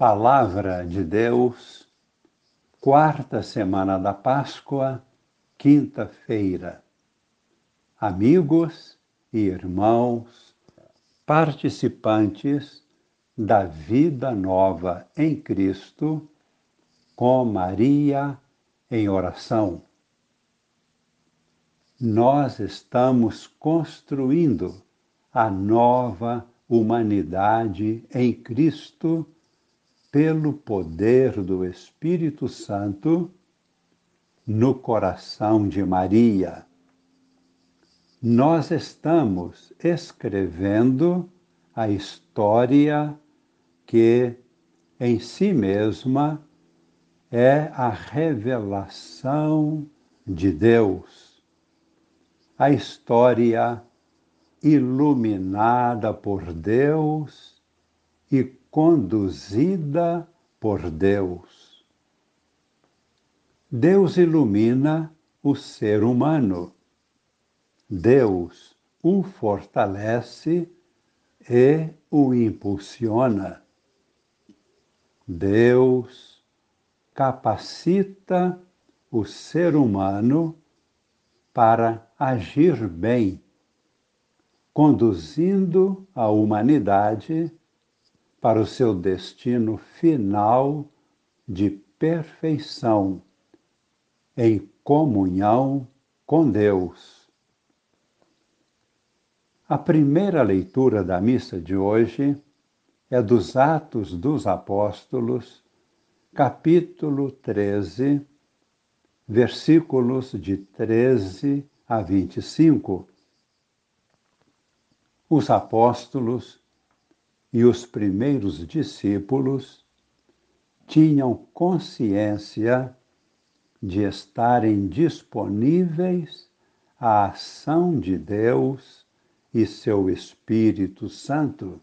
Palavra de Deus, quarta semana da Páscoa, quinta-feira. Amigos e irmãos, participantes da vida nova em Cristo, com Maria em oração. Nós estamos construindo a nova humanidade em Cristo pelo poder do Espírito Santo no coração de Maria. Nós estamos escrevendo a história que, em si mesma, é a revelação de Deus. A história iluminada por Deus e conduzida por Deus. Deus ilumina o ser humano. Deus o fortalece e o impulsiona. Deus capacita o ser humano para agir bem, conduzindo a humanidade para o seu destino final de perfeição, em comunhão com Deus. A primeira leitura da missa de hoje é dos Atos dos Apóstolos, capítulo 13, versículos de 13 a 25. Os apóstolos e os primeiros discípulos tinham consciência de estarem disponíveis à ação de Deus e seu Espírito Santo.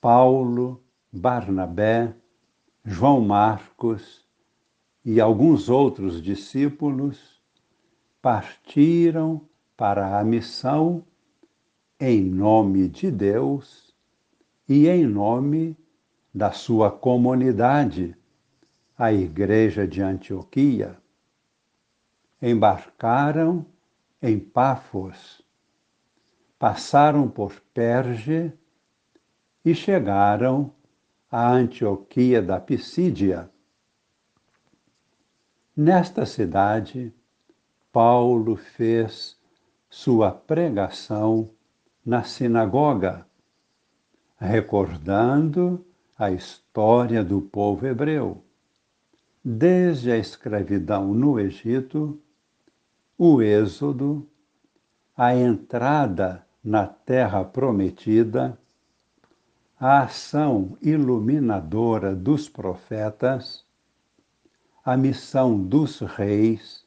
Paulo, Barnabé, João Marcos e alguns outros discípulos partiram para a missão em nome de Deus e em nome da sua comunidade, a Igreja de Antioquia. Embarcaram em Pafos, passaram por Perge e chegaram à Antioquia da Pisídia. Nesta cidade, Paulo fez sua pregação na sinagoga, recordando a história do povo hebreu, desde a escravidão no Egito, o êxodo, a entrada na terra prometida, a ação iluminadora dos profetas, a missão dos reis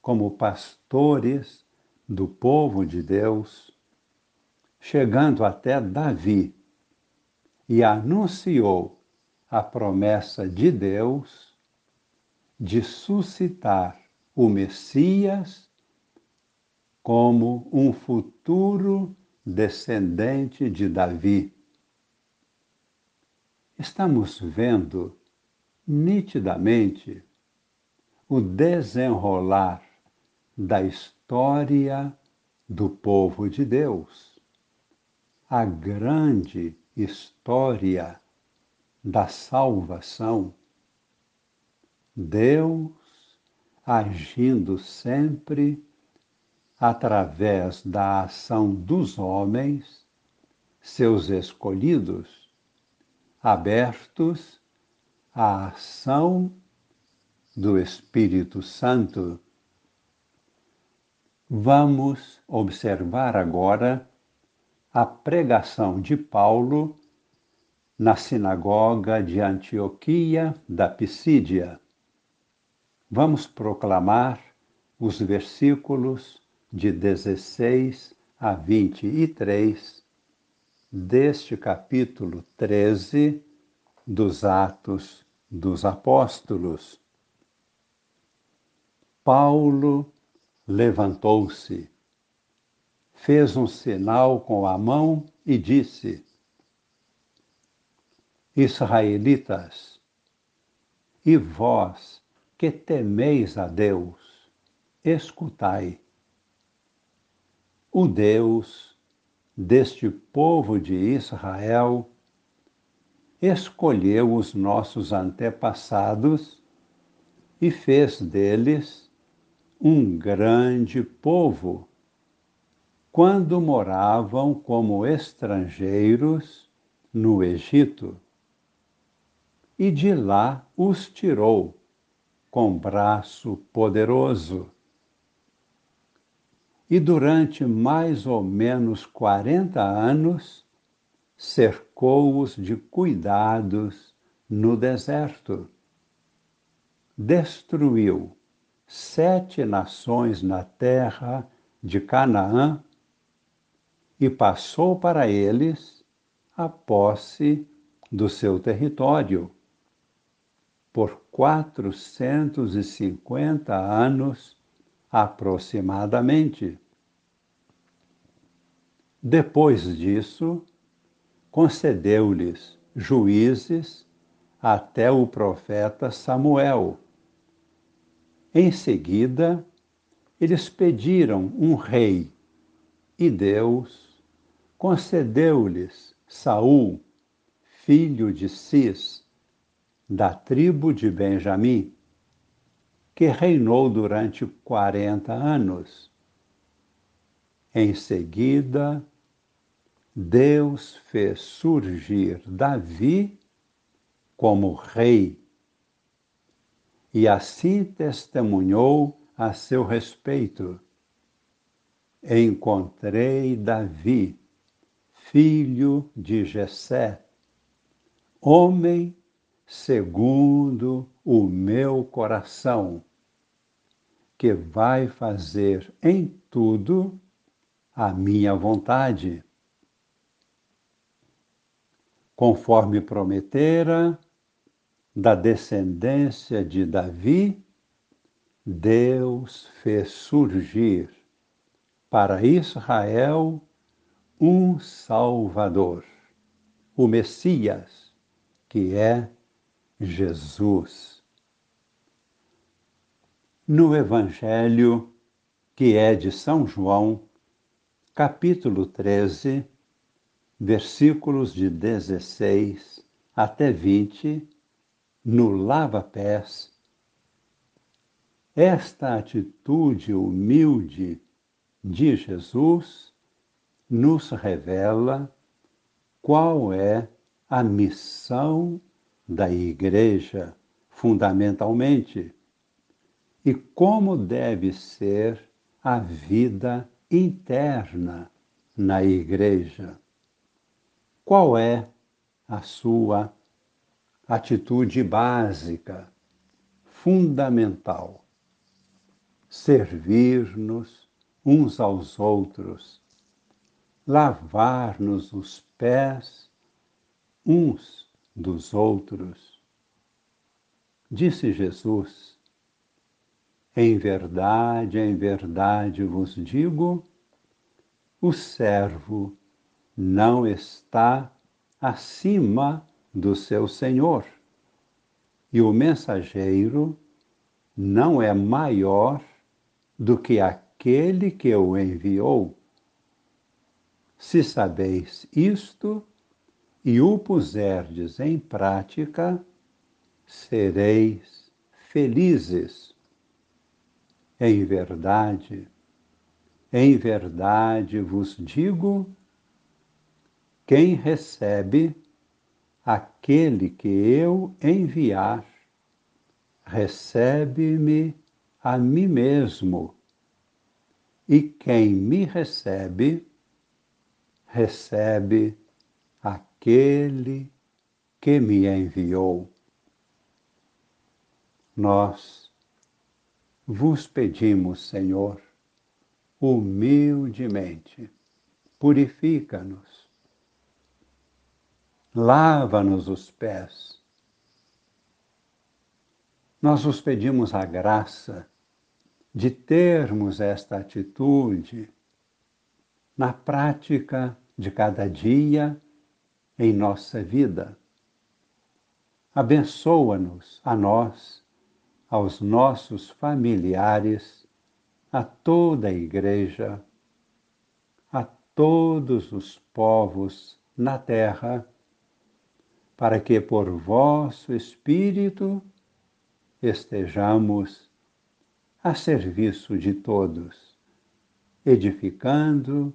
como pastores do povo de Deus, chegando até Davi, e anunciou a promessa de Deus de suscitar o Messias como um futuro descendente de Davi. Estamos vendo nitidamente o desenrolar da história do povo de Deus a grande história da salvação, Deus agindo sempre através da ação dos homens, seus escolhidos, abertos à ação do Espírito Santo. Vamos observar agora a pregação de Paulo na sinagoga de Antioquia da Pisídia. Vamos proclamar os versículos de 16 a 23 deste capítulo 13 dos Atos dos Apóstolos. Paulo levantou-se fez um sinal com a mão e disse: Israelitas, e vós que temeis a Deus, escutai. O Deus deste povo de Israel escolheu os nossos antepassados e fez deles um grande povo, quando moravam como estrangeiros no Egito. E de lá os tirou com braço poderoso. E durante mais ou menos quarenta anos cercou-os de cuidados no deserto. Destruiu sete nações na terra de Canaã e passou para eles a posse do seu território. Por quatrocentos e cinquenta anos aproximadamente. Depois disso, concedeu-lhes juízes até o profeta Samuel. Em seguida, eles pediram um rei e Deus concedeu-lhes Saul, filho de Cis, da tribo de Benjamim, que reinou durante quarenta anos. Em seguida, Deus fez surgir Davi como rei e assim testemunhou a seu respeito. Encontrei Davi, filho de Jessé, homem segundo o meu coração, que vai fazer em tudo a minha vontade. Conforme prometera, da descendência de Davi, Deus fez surgir para Israel um Salvador, o Messias, que é Jesus. No Evangelho, que é de São João, capítulo 13, versículos de 16 até 20, no lava-pés, esta atitude humilde de Jesus nos revela qual é a missão da Igreja, fundamentalmente, e como deve ser a vida interna na Igreja. Qual é a sua atitude básica, fundamental? Servir-nos uns aos outros, lavar-nos os pés uns dos outros. Disse Jesus: Em verdade, em verdade vos digo, o servo não está acima do seu senhor. E o mensageiro não é maior do que aquele que o enviou. Se sabeis isto e o puserdes em prática, sereis felizes. Em verdade, em verdade vos digo quem recebe, aquele que eu enviar, recebe-me a mim mesmo. E quem me recebe, recebe aquele que me enviou. Nós vos pedimos, Senhor, humildemente, purifica-nos lava-nos os pés. Nós vos pedimos a graça de termos esta atitude na prática de cada dia em nossa vida. abençoa-nos a nós, aos nossos familiares, a toda a Igreja, a todos os povos na terra, para que por vosso Espírito estejamos a serviço de todos, edificando